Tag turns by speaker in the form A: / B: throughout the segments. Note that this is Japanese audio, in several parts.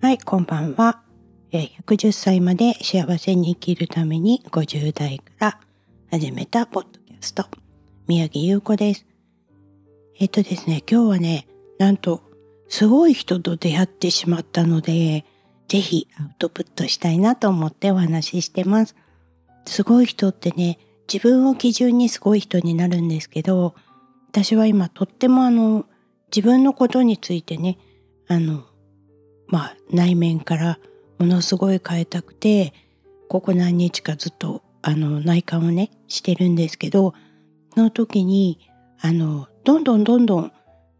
A: はい、こんばんは。110歳まで幸せに生きるために50代から始めたポッドキャスト、宮城優子です。えっとですね、今日はね、なんと、すごい人と出会ってしまったので、ぜひアウトプットしたいなと思ってお話ししてます。すごい人ってね、自分を基準にすごい人になるんですけど、私は今とってもあの、自分のことについてね、あの、まあ内面からものすごい変えたくてここ何日かずっとあの内観をねしてるんですけどその時にあのどんどんどんどん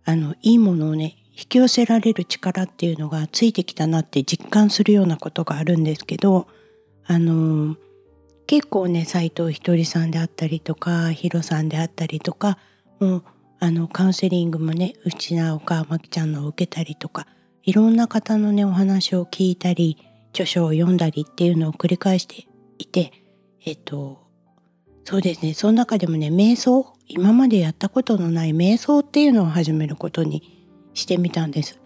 A: あのいいものをね引き寄せられる力っていうのがついてきたなって実感するようなことがあるんですけどあの結構ね斎藤ひとりさんであったりとかヒロさんであったりとかもうあのカウンセリングもね内縄岡真紀ちゃんのを受けたりとかいろんな方のねお話を聞いたり著書を読んだりっていうのを繰り返していてえっとそうですねその中でもね瞑想今までやったことのない瞑想っていうのを始めることにしてみたんです。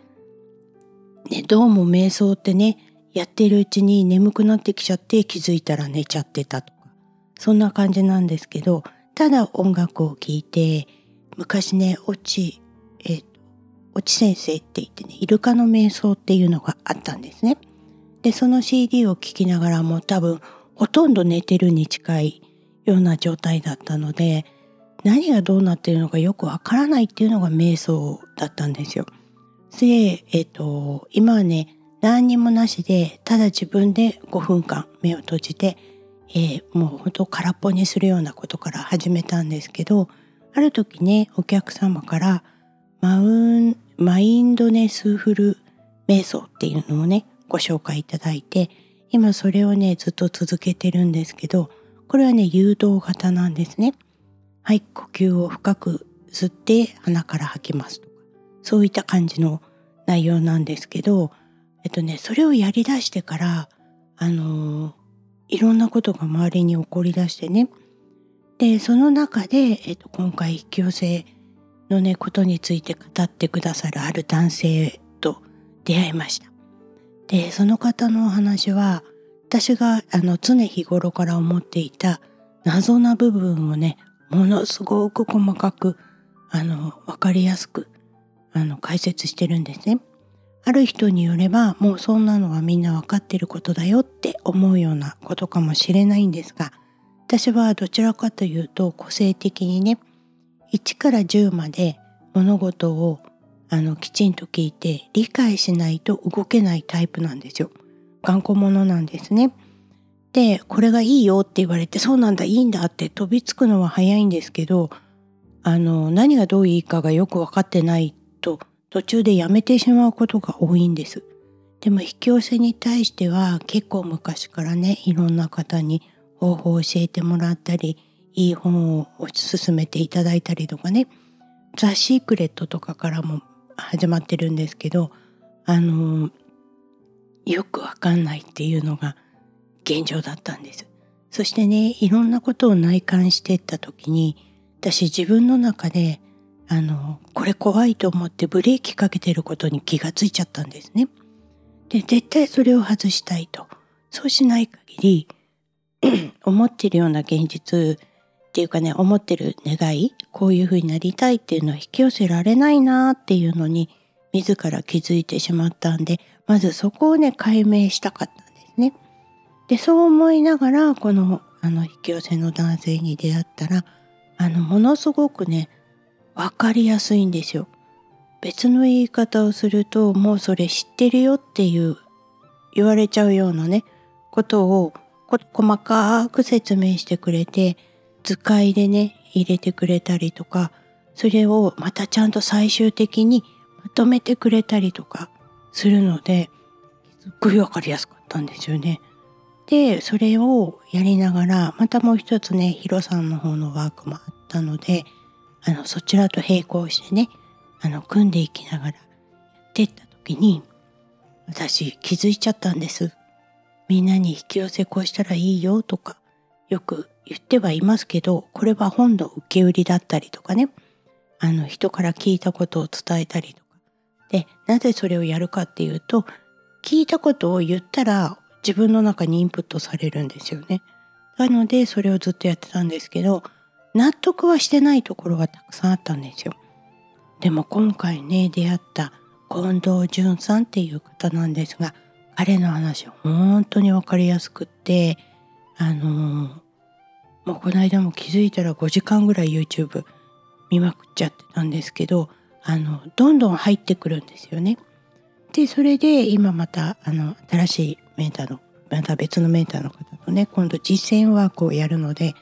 A: ね、どうも瞑想ってねやってるうちに眠くなってきちゃって気づいたら寝ちゃってたとかそんな感じなんですけどただ音楽を聴いて昔ねオチえっ越智先生って言ってね、イルカの瞑想っていうのがあったんですね。で、その CD を聴きながらも多分ほとんど寝てるに近いような状態だったので、何がどうなってるのかよくわからないっていうのが瞑想だったんですよ。で、えっ、と、今はね、何にもなしで、ただ自分で5分間目を閉じて、えー、もう本当空っぽにするようなことから始めたんですけど、ある時ね、お客様から、マウンマインドネスフル瞑想っていうのをねご紹介いただいて今それをねずっと続けてるんですけどこれはね誘導型なんですね。はい呼吸を深く吸って鼻から吐きますとかそういった感じの内容なんですけどえっとねそれをやりだしてからあのー、いろんなことが周りに起こりだしてね。でその中で、えっと、今回引き寄せのねことについて語ってくださるある男性と出会いました。でその方のお話は私があの常日頃から思っていた謎な部分をねものすごく細かくあの分かりやすくあの解説してるんですね。ある人によればもうそんなのはみんな分かってることだよって思うようなことかもしれないんですが私はどちらかというと個性的にね1から10まで物事をあのきちんと聞いて理解しないと動けないタイプなんですよ。頑固者なんですね。でこれがいいよって言われてそうなんだいいんだって飛びつくのは早いんですけどあの何がどういいかがよく分かってないと途中でやめてしまうことが多いんです。でも引き寄せに対しては結構昔からねいろんな方に方法を教えてもらったりいい本を勧めていただいたりとかねザ・シークレットとかからも始まってるんですけどあのよくわかんないっていうのが現状だったんです。そしてねいろんなことを内観していった時に私自分の中であのこれ怖いと思ってブレーキかけてることに気がついちゃったんですね。で絶対それを外したいと。そうしない限り 思ってるような現実っていうかね思ってる願いこういう風になりたいっていうのは引き寄せられないなっていうのに自ら気づいてしまったんでまずそこをね解明したかったんですね。でそう思いながらこのあの引き寄せの男性に出会ったらあのものすごくね分かりやすいんですよ。別の言い方をするともうそれ知ってるよっていう言われちゃうようなねことを細かく説明してくれて図解でね入れてくれたりとかそれをまたちゃんと最終的にまとめてくれたりとかするのですっごいわかりやすかったんですよね。でそれをやりながらまたもう一つねヒロさんの方のワークもあったのであのそちらと並行してねあの組んでいきながらやってった時に私気づいちゃったんです。みんなに引き寄せこうしたらいいよとかよく言ってはいますけどこれは本の受け売りだったりとかねあの人から聞いたことを伝えたりとかでなぜそれをやるかっていうと聞いたことを言ったら自分の中にインプットされるんですよね。なのでそれをずっとやってたんですけど納得はしてないところがたくさんあったんですよ。でも今回ね出会った近藤淳さんっていう方なんですが彼の話本当に分かりやすくってあの、もうこの間も気づいたら5時間ぐらい YouTube 見まくっちゃってたんですけどあのどんどん入ってくるんですよね。でそれで今またあの新しいメーターのまた別のメーターの方とね今度実践ワークをやるのでこ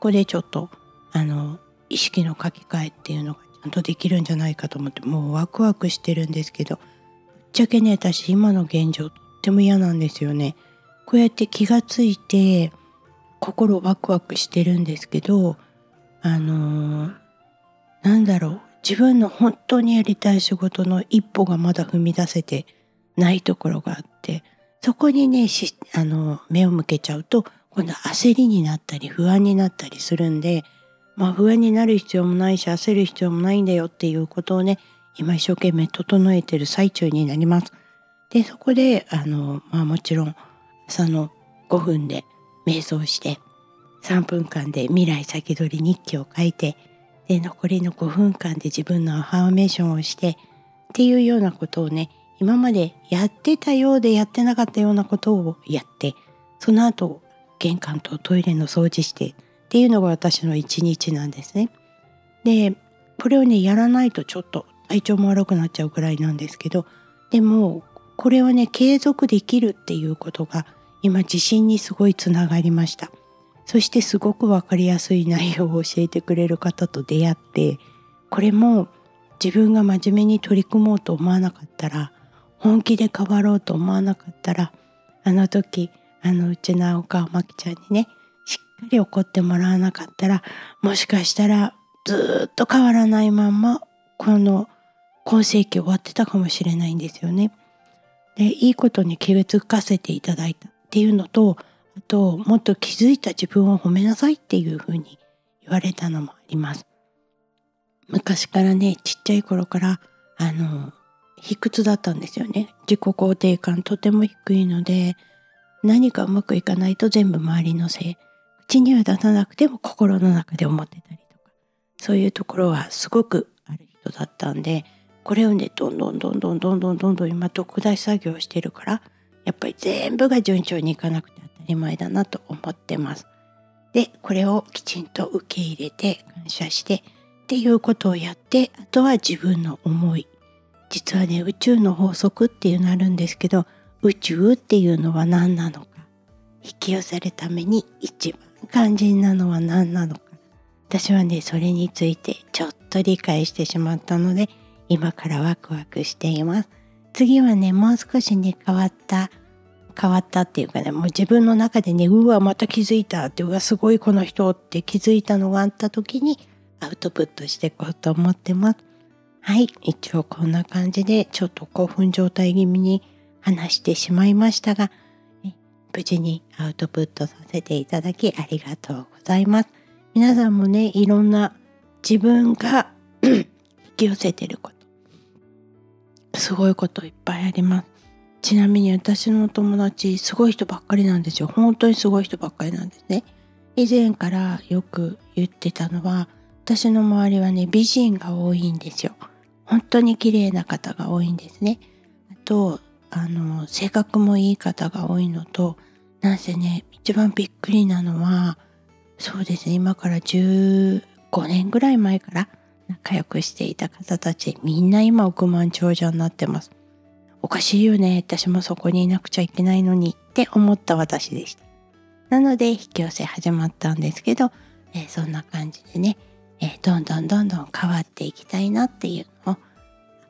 A: こでちょっとあの意識の書き換えっていうのがちゃんとできるんじゃないかと思ってもうワクワクしてるんですけどぶっちゃけね私今の現状とっても嫌なんですよね。こうやって気がついて心ワクワクしてるんですけどあのー、なんだろう自分の本当にやりたい仕事の一歩がまだ踏み出せてないところがあってそこにねあの目を向けちゃうと今度焦りになったり不安になったりするんでまあ不安になる必要もないし焦る必要もないんだよっていうことをね今一生懸命整えてる最中になります。でそこであの、まあ、もちろん朝の5分で瞑想して3分間で未来先取り日記を書いてで残りの5分間で自分のアファーメーションをしてっていうようなことをね今までやってたようでやってなかったようなことをやってその後玄関とトイレの掃除してっていうのが私の一日なんですね。でこれをねやらないとちょっと体調も悪くなっちゃうくらいなんですけどでもこれをね継続できるっていうことが今自信にすごいつながりました。そしてすごく分かりやすい内容を教えてくれる方と出会ってこれも自分が真面目に取り組もうと思わなかったら本気で変わろうと思わなかったらあの時あのうちの青川真紀ちゃんにねしっかり怒ってもらわなかったらもしかしたらずっと変わらないまんまこの今世紀終わってたかもしれないんですよね。でいいことに気づかせていただいたっていうのとあともっと気づいた自分を褒めなさいっていうふうに言われたのもあります。昔からねちっちゃい頃からあの卑屈だったんですよね。自己肯定感とても低いので何かうまくいかないと全部周りのせい口には出さなくても心の中で思ってたりとかそういうところはすごくある人だったんでこれをねどんどんどんどんどんどんどんどん今特大作業してるからやっぱり全部が順調にいかなくて当たり前だなと思ってます。でこれをきちんと受け入れて感謝してっていうことをやってあとは自分の思い実はね宇宙の法則っていうのあるんですけど宇宙っていうのは何なのか引き寄せるために一番肝心なのは何なのか私はねそれについてちょっと理解してしまったので今からワクワクしています。次はね、もう少しね、変わった、変わったっていうかね、もう自分の中でね、うわ、また気づいたって、うわ、すごいこの人って気づいたのがあった時にアウトプットしていこうと思ってます。はい、一応こんな感じで、ちょっと興奮状態気味に話してしまいましたが、無事にアウトプットさせていただきありがとうございます。皆さんもね、いろんな自分が 引き寄せてることすごいこといっぱいあります。ちなみに私の友達、すごい人ばっかりなんですよ。本当にすごい人ばっかりなんですね。以前からよく言ってたのは、私の周りはね、美人が多いんですよ。本当に綺麗な方が多いんですね。あと、あの、性格もいい方が多いのと、なんせね、一番びっくりなのは、そうですね、今から15年ぐらい前から、仲良くしていた方たちみんな今億万長者になってます。おかしいよね私もそこにいなくちゃいけないのにって思った私でした。なので引き寄せ始まったんですけど、えー、そんな感じでね、えー、どんどんどんどん変わっていきたいなっていうのをア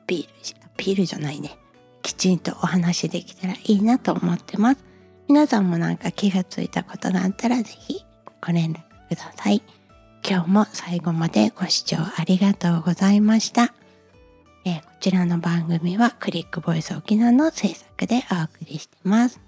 A: ピールアピールじゃないねきちんとお話できたらいいなと思ってます。皆さんもなんか気がついたことがあったら是非ご連絡ください。今日も最後までご視聴ありがとうございました。えー、こちらの番組はクリックボイス沖縄の制作でお送りしてます。